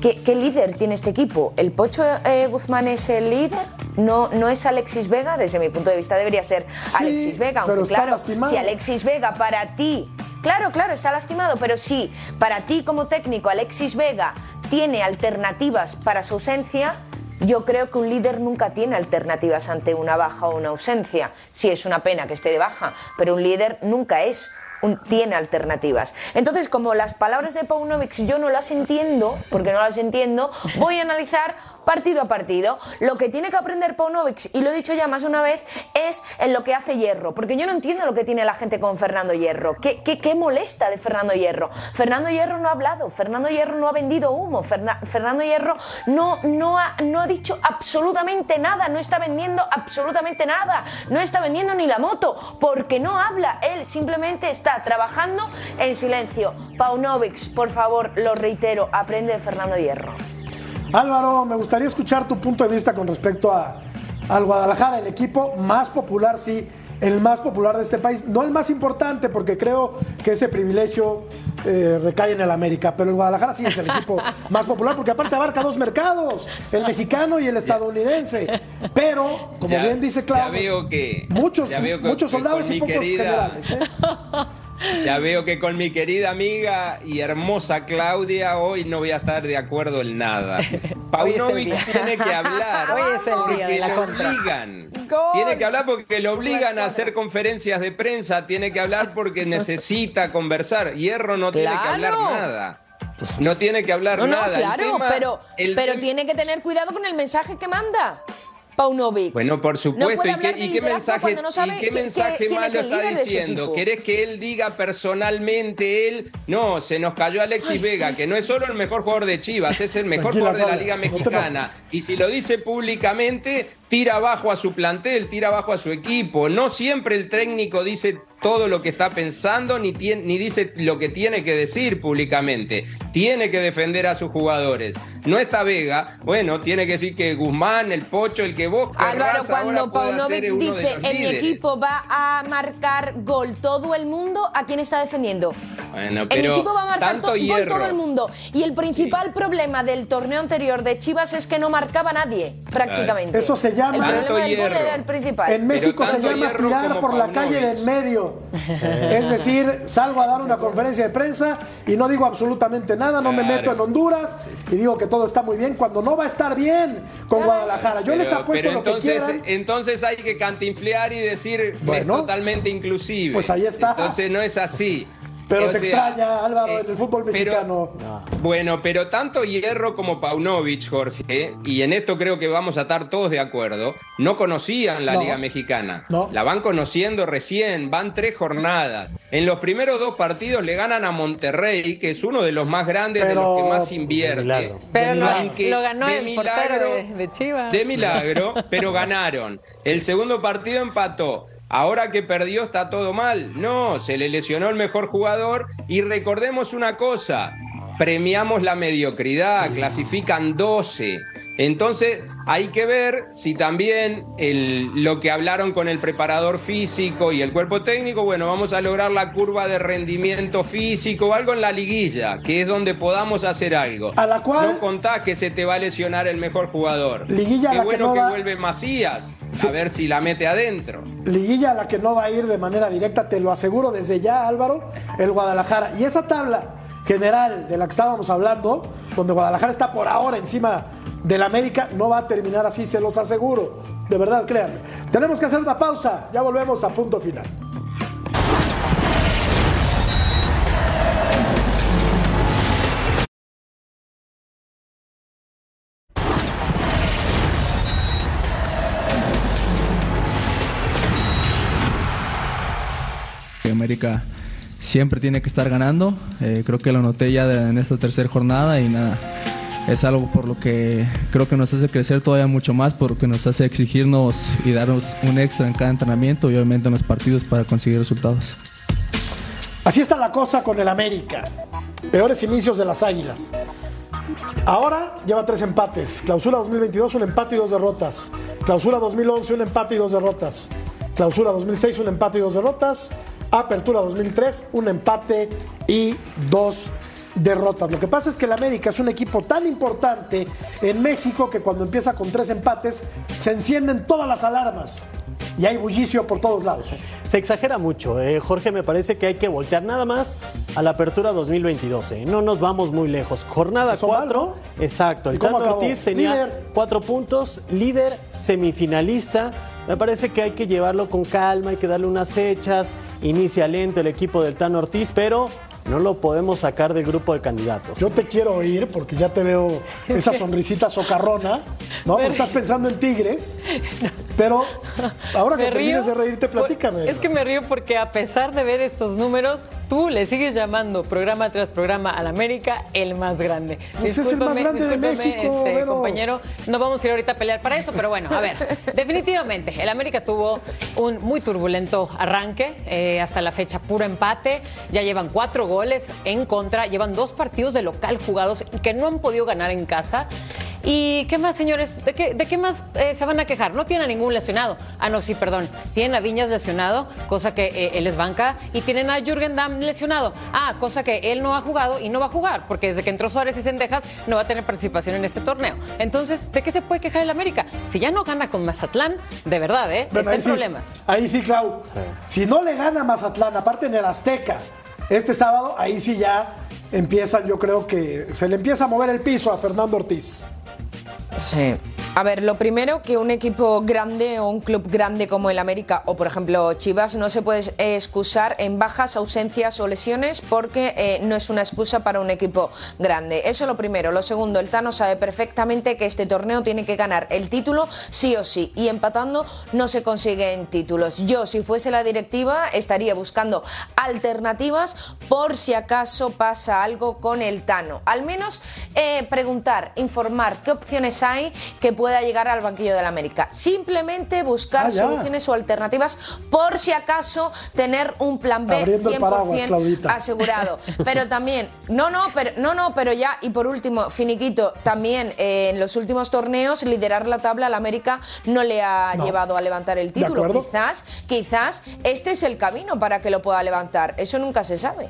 ¿Qué, qué líder tiene este equipo? ¿El Pocho eh, Guzmán es el líder? ¿No, ¿No es Alexis Vega? Desde mi punto de vista debería ser Alexis Vega, aunque claro, lastimado. si Alexis Vega para ti Claro, claro, está lastimado, pero sí, para ti como técnico Alexis Vega tiene alternativas para su ausencia, yo creo que un líder nunca tiene alternativas ante una baja o una ausencia. Sí es una pena que esté de baja, pero un líder nunca es tiene alternativas. Entonces, como las palabras de Paunovic yo no las entiendo, porque no las entiendo, voy a analizar partido a partido. Lo que tiene que aprender Paunovic, y lo he dicho ya más una vez, es en lo que hace Hierro, porque yo no entiendo lo que tiene la gente con Fernando Hierro. ¿Qué, qué, qué molesta de Fernando Hierro? Fernando Hierro no ha hablado, Fernando Hierro no ha vendido humo, Ferna- Fernando Hierro no, no, ha, no ha dicho absolutamente nada, no está vendiendo absolutamente nada, no está vendiendo ni la moto, porque no habla, él simplemente está trabajando en silencio. Paunovic, por favor, lo reitero, aprende de Fernando Hierro. Álvaro, me gustaría escuchar tu punto de vista con respecto a, al Guadalajara, el equipo más popular, sí, el más popular de este país. No el más importante, porque creo que ese privilegio eh, recae en el América, pero el Guadalajara sí es el equipo más popular, porque aparte abarca dos mercados, el mexicano y el estadounidense. Pero, como Ya- bien dice ya Claudio, veo que- muchos, ya veo que- muchos soldados y pocos querida- generales. ¿eh? Ya veo que con mi querida amiga y hermosa Claudia hoy no voy a estar de acuerdo en nada. Paunovic tiene que hablar. Hoy es el día porque de la lo obligan. Gol. Tiene que hablar porque lo obligan a hacer conferencias de prensa. Tiene que hablar porque necesita conversar. Hierro no tiene que hablar nada. No tiene que hablar No, no, nada. El claro, tema- pero, tiene que tener cuidado con el mensaje que manda. Paunovic. Bueno, por No supuesto. ¿Y qué, y mensaje, cuando no sabe y qué mensaje es malo está diciendo? ¿Querés que él diga personalmente él? No, se nos cayó Alexis Vega, que no es solo el mejor jugador de Chivas, es el mejor jugador de la Liga Mexicana. Y si lo dice públicamente, tira abajo a su plantel, tira abajo a su equipo. No siempre el técnico dice todo lo que está pensando ni, tien- ni dice lo que tiene que decir públicamente. Tiene que defender a sus jugadores. No está Vega, bueno, tiene que decir que Guzmán, el Pocho, el que vos Álvaro, cuando Paunovic dice en mi líderes". equipo va a marcar gol todo el mundo, ¿a quién está defendiendo? Bueno, En mi equipo va a marcar to- gol todo el mundo. Y el principal problema del torneo anterior de Chivas es que no marcaba nadie, prácticamente. Eso se llama- El problema del gol era el principal. En México se llama tirar por la calle de en medio. Es decir, salgo a dar una conferencia de prensa y no digo absolutamente nada, no me meto en Honduras y digo que todo está muy bien cuando no va a estar bien con Guadalajara. Yo les apuesto lo que quieran. entonces hay que cantinflear y decir Bueno. es totalmente inclusive. Pues ahí está. Entonces no es así. Pero O te sea, extraña, Álvaro, eh, en el fútbol pero- mexicano. Bueno, pero tanto Hierro como Paunovic, Jorge, y en esto creo que vamos a estar todos de acuerdo, no conocían la No. Liga Mexicana. No. La van conociendo recién, van tres jornadas. En los primeros dos partidos le ganan a Monterrey, que es uno de los más grandes, de los que más invierte. milagro. Pero lo, Aunque lo ganó de el milagro- portero de, de Chivas. De milagro, pero ganaron. El segundo partido empató. Ahora que perdió está todo mal. No, se le lesionó el mejor jugador. Y recordemos una cosa, premiamos la mediocridad, clasifican 12. Entonces hay que ver si también el- lo que hablaron con el preparador físico y el cuerpo técnico, bueno, vamos a lograr la curva de rendimiento físico o algo en la liguilla, que es donde podamos hacer algo. A la cual- No contás que se te va a lesionar el mejor jugador. Liguilla a Qué la que bueno no que va- vuelve Macías, a ver si la mete adentro. Liguilla a la que no va a ir de manera directa, te lo aseguro desde ya, Álvaro, el Guadalajara. Y esa tabla general de la que estábamos hablando, donde Guadalajara está por ahora encima del América, no va a terminar así, se los aseguro. De verdad, créanme. Tenemos que hacer una pausa, ya volvemos a punto final. América siempre tiene que estar ganando. Eh, creo que lo noté ya en esta tercera jornada y nada. Es algo por lo que creo que nos hace crecer todavía mucho más, porque nos hace exigirnos y darnos un extra en cada entrenamiento y obviamente en los partidos para conseguir resultados. Así está la cosa con el América. Peores inicios de las Águilas. Ahora lleva tres empates. Clausura 2022, un empate y dos derrotas. Clausura 2011, un empate y dos derrotas. Clausura 2006, un empate y dos derrotas. Apertura 2003, un empate y dos derrotas. Lo que pasa es que el América es un equipo tan importante en México que cuando empieza con tres empates se encienden todas las alarmas y hay bullicio por todos lados. Se exagera mucho, eh. Jorge, me parece que hay que voltear nada más a la apertura 2022. eh. No nos vamos muy lejos. Jornada Eso mal, 4, exacto. El ¿Y cómo Tano? Ortiz tenía Líder. cuatro puntos, líder, semifinalista. Me parece que hay que llevarlo con calma, hay que darle unas fechas. Inicia lento el equipo del Tano Ortiz, pero no lo podemos sacar del grupo de candidatos. Yo te quiero oír porque ya te veo esa sonrisita socarrona, ¿no? Estás pensando en Tigres, pero ahora que río termines de reírte, por- platícame. Es que me río porque a pesar de ver estos números, tú le sigues llamando programa tras programa al América el más grande. Pues es el más grande de México, este, compañero. No vamos a ir ahorita a pelear para eso, pero bueno, a ver. definitivamente, el América tuvo un muy turbulento arranque. eh, hasta la fecha, puro empate. Ya llevan cuatro goles en contra. Llevan dos partidos de local jugados que no han podido ganar en casa. ¿Y qué más, señores? ¿De qué, de qué más eh, se van a quejar? No tienen a ningún lesionado. Ah, no, sí, perdón. Tienen a Viñas lesionado, cosa que eh, él es banca. Y tienen a Jürgen Damm lesionado. Ah, cosa que él no ha jugado y no va a jugar, porque desde que entró Suárez y Sendejas no va a tener participación en este torneo. Entonces, ¿de qué se puede quejar el América? Si ya no gana con Mazatlán, de verdad, ¿eh? Bueno, Está ahí en sí, problemas. Ahí sí, Clau. Si no le gana Mazatlán, aparte en el Azteca, este sábado, ahí sí ya empiezan, yo creo que se le empieza a mover el piso a Fernando Ortiz. Sí. A ver, lo primero que un equipo grande o un club grande como el América o por ejemplo Chivas no se puede excusar en bajas, ausencias o lesiones porque eh, no es una excusa para un equipo grande. Eso es lo primero. Lo segundo, el Tano sabe perfectamente que este torneo tiene que ganar el título sí o sí y empatando no se consiguen títulos. Yo si fuese la directiva estaría buscando alternativas por si acaso pasa algo con el Tano. Al menos eh, preguntar, informar qué opciones hay que pueda llegar al banquillo del América. Simplemente buscar Ah, soluciones o alternativas por si acaso tener un plan B Abriendo el paraguas, 100% Claudita. asegurado. Pero también, no, no, pero no, no, pero ya y por último, finiquito, también eh, en los últimos torneos liderar la tabla al América no le ha No. llevado a levantar el título. Quizás, quizás este es el camino para que lo pueda levantar. Eso nunca se sabe.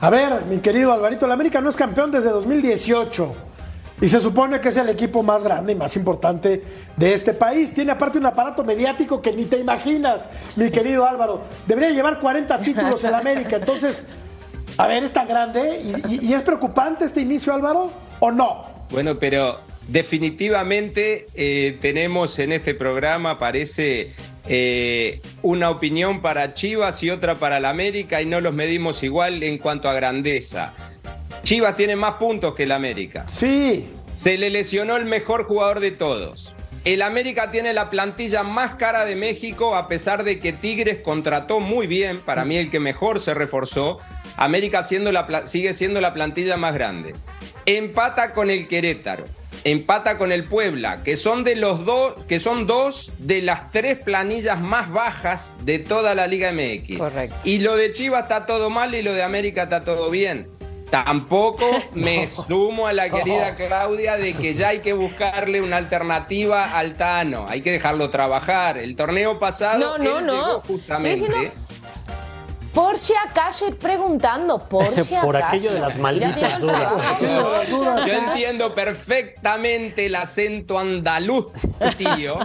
A ver, mi querido Alvarito, el América no es campeón desde 2018 y se supone que es el equipo más grande y más importante de este país. Tiene aparte un aparato mediático que ni te imaginas, mi querido Álvaro. Debería llevar 40 títulos el América. Entonces, a ver, es tan grande y es preocupante este inicio, Álvaro, ¿o no? Bueno, pero definitivamente eh, tenemos en este programa, parece, eh, una opinión para Chivas y otra para la América y no los medimos igual en cuanto a grandeza. Chivas tiene más puntos que el América. Sí. Se le lesionó el mejor jugador de todos. El América tiene la plantilla más cara de México, a pesar de que Tigres contrató muy bien, para mí el que mejor se reforzó. América siendo la sigue siendo la plantilla más grande. Empata con el Querétaro, empata con el Puebla, que son de los dos, que son dos de las tres planillas más bajas de toda la Liga MX. Correcto. Y lo de Chivas está todo mal y lo de América está todo bien. Tampoco me sumo a la querida Claudia de que ya hay que buscarle una alternativa al Tano. Hay que dejarlo trabajar. El torneo pasado No, no, él no. justamente. diciendo- Por si acaso ir preguntando, por si acaso. Por aquello de las malditas haciendo el dudas. Yo entiendo perfectamente el acento andaluz, tío,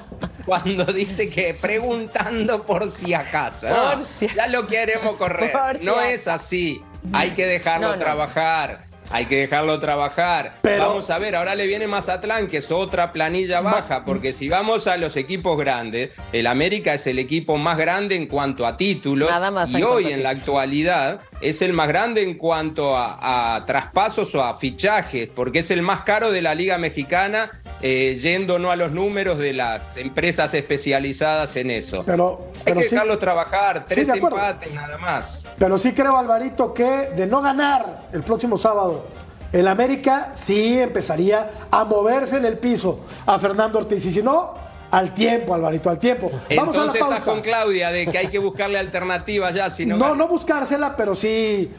cuando dice que preguntando por si acaso. No, Por si- ya lo queremos correr. Por si no es así. Hay que dejarlo No, no. trabajar. Hay que dejarlo trabajar. Pero- Vamos a ver, ahora le viene Mazatlán, que es otra planilla baja, porque si vamos a los equipos grandes, el América es el equipo más grande en cuanto a títulos. Nada más y en hoy en la actualidad es el más grande en cuanto a, a traspasos o a fichajes, porque es el más caro de la Liga Mexicana, eh, yendo no a los números de las empresas especializadas en eso. Pero, Hay pero que sí, dejarlos trabajar, Sí, tres acuerdo. empates nada más. pero sí creo, Alvarito, que de no ganar el próximo sábado, el América sí empezaría a moverse en el piso a Fernando Ortiz. Y si no, al tiempo, Alvarito, al tiempo. Vamos a la Entonces estás pausa. con Claudia de que hay que buscarle alternativas ya, si no, No, gana. no buscársela, pero sí,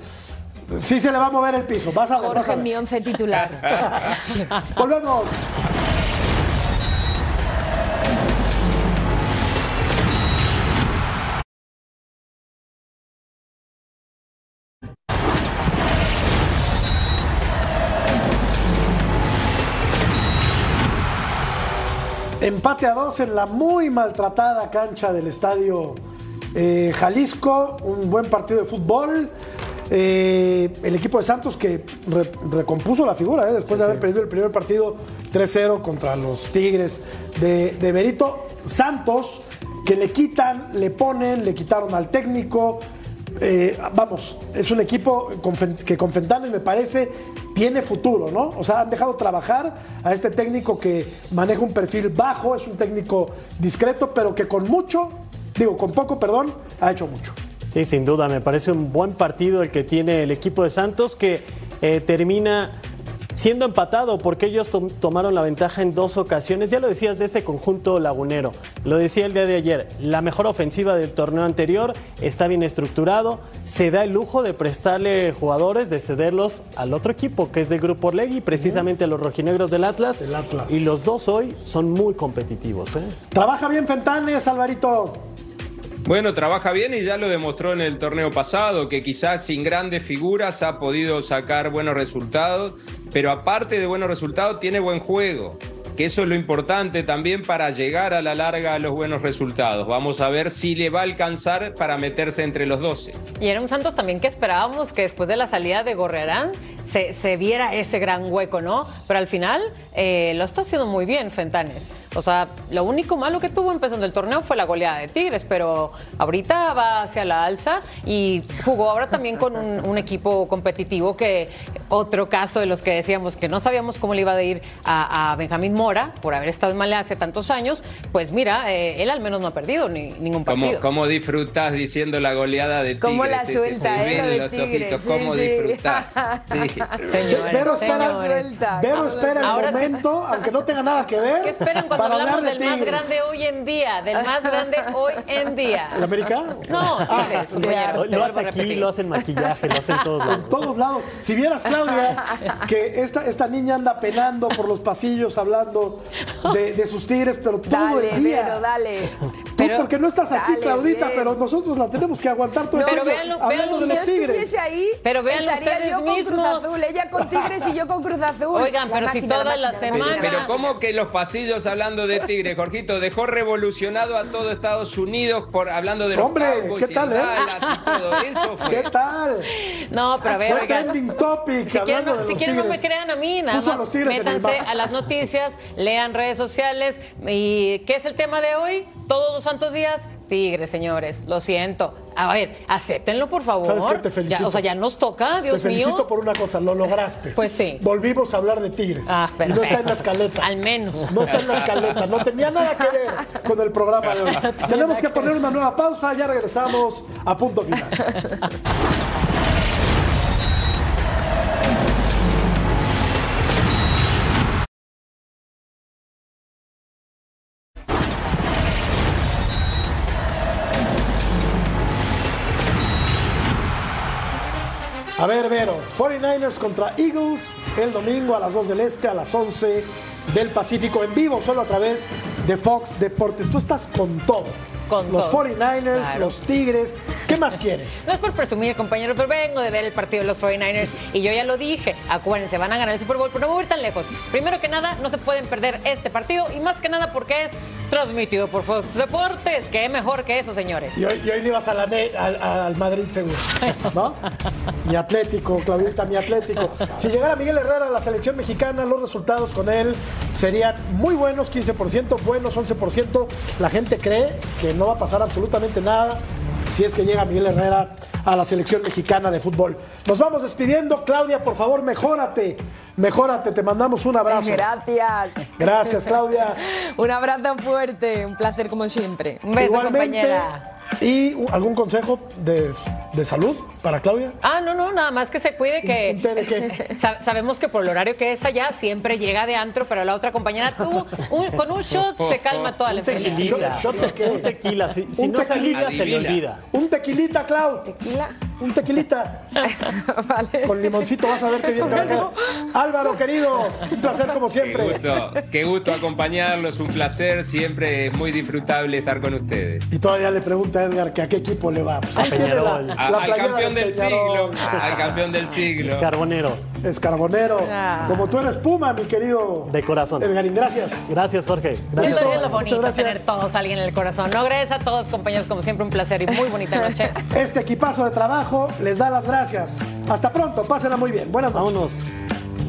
sí se le va a mover el piso. Vas a ver, vas Jorge a mi once titular. Volvemos. Empate a dos en la muy maltratada cancha del estadio eh, Jalisco. Un buen partido de fútbol. Eh, el equipo de Santos que re- recompuso la figura eh, después de haber perdido el primer partido 3-0 contra los Tigres de, de Berito. Santos que le quitan, le ponen, le quitaron al técnico. Eh, vamos, es un equipo con que con Fentanes me parece tiene futuro, ¿no? O sea, han dejado trabajar a este técnico que maneja un perfil bajo, es un técnico discreto, pero que con mucho, digo, con poco, perdón, ha hecho mucho. Sí, sin duda, me parece un buen partido el que tiene el equipo de Santos que eh, termina siendo empatado porque ellos tom- tomaron la ventaja en dos ocasiones. Ya lo decías de este conjunto lagunero, lo decía el día de ayer, la mejor ofensiva del torneo anterior está bien estructurado, se da el lujo de prestarle jugadores, de cederlos al otro equipo que es del Grupo Orlegui, precisamente a los rojinegros del Atlas. El Atlas. Y los dos hoy son muy competitivos. ¿eh? Trabaja bien Fentanes, Alvarito. Bueno, trabaja bien y ya lo demostró en el torneo pasado, que quizás sin grandes figuras ha podido sacar buenos resultados, pero aparte de buenos resultados tiene buen juego. que eso es lo importante también para llegar a la larga a los buenos resultados. Vamos a ver si le va a alcanzar para meterse entre los 12. Y era un Santos también que esperábamos que después de la salida de Gorrerán se, se viera ese gran hueco, ¿no? Pero al final eh, lo está haciendo muy bien Fentanes. O sea, lo único malo que tuvo empezando el torneo fue la goleada de Tigres, pero ahorita va hacia la alza y jugó ahora también con un, un equipo competitivo que otro caso de los que decíamos que no sabíamos cómo le iba a ir a, a Benjamín Mora por haber estado en Malasia tantos años, pues mira, eh, él al menos no ha perdido ni, ningún ¿Cómo, partido. ¿Cómo disfrutás diciendo la goleada de Tigres? Cómo la suelta, ¿eh? Lo de los Tigres, ojitos, sí, ¿Cómo sí. disfrutás? Sí. Señores, Vero espera, señores. Vero espera el Ahora sí. momento, aunque no tenga nada que ver, ¿Qué esperan cuando para hablamos hablar de del más grande hoy en día? Del más grande hoy en día. ¿El América? No, Tigres, te Lo vuelvo hace aquí, lo hace en maquillaje, lo hace en todos lados. En todos lados. Si vieras, Claudia, que esta, esta niña anda penando por los pasillos hablando de, de sus tigres, pero todo Dale, el día. Vero, dale. Tú Pero- porque no estás aquí, Dale, Claudita, pero nosotros la tenemos que aguantar todo No, el pero tiempo véanlo, hablando véanlo. de Si yo los tigres. estuviese ahí, Pero véanlo estaría yo con Cruz mismos. Azul, ella con Tigres y yo con Cruz Azul. Oigan, La pero si máquina, toda la semana- máquina. Pero ¿cómo que los pasillos hablando de Tigres, Jorgito? Dejó revolucionado a todo Estados Unidos por hablando de los Hombre, ¿qué y tal, eh? Y todo eso fue. ¿Qué tal? No, pero a ver, Fue oigan. trending topic Si quieren, si los no me crean a mí, nada Puso más los métanse a las noticias, lean redes sociales. ¿Y qué es el tema de hoy? Todos los santos días, tigres, señores. Lo siento. A ver, acéptenlo, por favor. ¿Sabes qué? Te felicito. Ya, o sea, ya nos toca, Dios Te felicito mío. por una cosa, lo lograste. Pues sí. Volvimos a hablar de Tigres. Ah, y no está en la escaleta. Al menos. No está en la escaleta. No tenía nada que ver con el programa de hoy. Tenemos que poner una nueva pausa. Ya regresamos a punto final. A ver, Vero, 49ers contra Eagles el domingo a las 2 del Este, a las 11 del Pacífico, en vivo, solo a través de Fox Deportes. Tú estás con todo. Con los todo. 49ers, Claro. los Tigres. ¿Qué más quieres? No es por presumir, compañero, pero vengo de ver el partido de los 49ers y yo ya lo dije. Acuérdense, van a ganar el Super Bowl, pero no voy a ir tan lejos. Primero que nada, no se pueden perder este partido y más que nada porque es transmitido por Fox Deportes. ¿Qué mejor que eso, señores? Y hoy, y hoy ibas a la al, al Madrid seguro, ¿no? Mi Atlético, Claudita, mi Atlético. Si llegara Miguel Herrera a la selección mexicana, los resultados con él serían muy buenos, 15%, buenos 11%. La gente cree que no va a pasar absolutamente nada si es que llega Miguel Herrera a la selección mexicana de fútbol. Nos vamos despidiendo. Claudia, por favor, mejórate. Mejórate, te mandamos un abrazo. Gracias. Gracias, Claudia. Un abrazo fuerte, un placer como siempre. Un beso, Igualmente. compañera. ¿Y uh, algún consejo de, de salud para Claudia? Ah, no, no, nada más que se cuide que... ¿Un té de qué? Sa- sabemos que por el horario que es allá siempre llega de antro, pero la otra compañera, tú, un- con un shot se calma toda la enfermedad. ¿Shot de qué? Un tequila. Si, si Un no se tequilita. se le olvida. Un tequilita, Clau. Tequila. Un tequilita. vale. Con limoncito vas a ver qué bien te va a caer. Álvaro, querido, un placer como Qué siempre. gusto, qué gusto acompañarlos, un placer, siempre es muy disfrutable estar con ustedes. Y todavía le pregunta a Edgar que a qué equipo le va. Pues ahí A tiene la, la al playera campeón del siglo, al campeón del siglo. Es carbonero. Es carbonero. Ah. Como tú eres Puma, mi querido. De corazón. Edgarín, gracias. Gracias, Jorge. Esto Gracias. es lo Muchas bonito, gracias. tener todos a alguien en el corazón. No, gracias a todos, compañeros, como siempre, un placer y muy bonita noche. Este equipazo de trabajo les da las gracias. Hasta pronto, pásenla muy bien. Buenas noches. Vámonos.